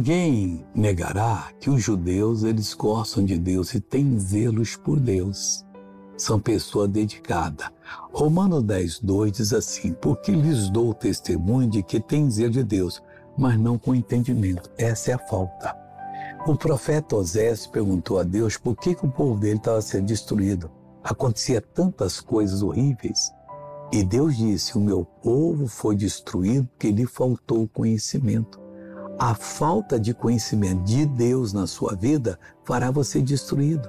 Ninguém negará que os judeus eles gostam de Deus e têm zelos por Deus. São pessoa dedicada. Romanos 10, 2 diz assim: Porque lhes dou testemunho de que têm zelo de Deus, mas não com entendimento. Essa é a falta. O profeta Osés perguntou a Deus por que, que o povo dele estava sendo destruído. Acontecia tantas coisas horríveis. E Deus disse: O meu povo foi destruído porque lhe faltou conhecimento. A falta de conhecimento de Deus na sua vida fará você destruído.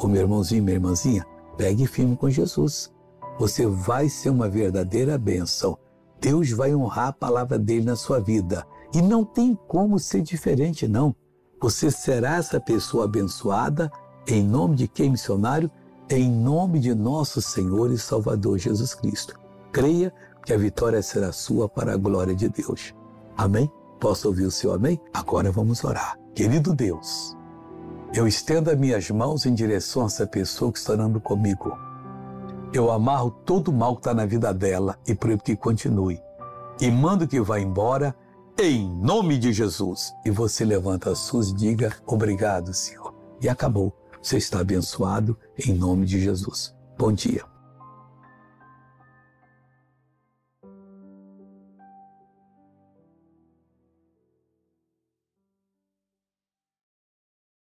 O meu irmãozinho, minha irmãzinha, pegue firme com Jesus. Você vai ser uma verdadeira bênção. Deus vai honrar a palavra dele na sua vida. E não tem como ser diferente, não. Você será essa pessoa abençoada em nome de quem, missionário? Em nome de nosso Senhor e Salvador Jesus Cristo. Creia que a vitória será sua para a glória de Deus. Amém? Posso ouvir o seu amém? Agora vamos orar. Querido Deus, eu estendo as minhas mãos em direção a essa pessoa que está orando comigo. Eu amarro todo o mal que está na vida dela e proíbo que continue. E mando que vá embora em nome de Jesus. E você levanta as suas e diga obrigado, Senhor. E acabou. Você está abençoado em nome de Jesus. Bom dia.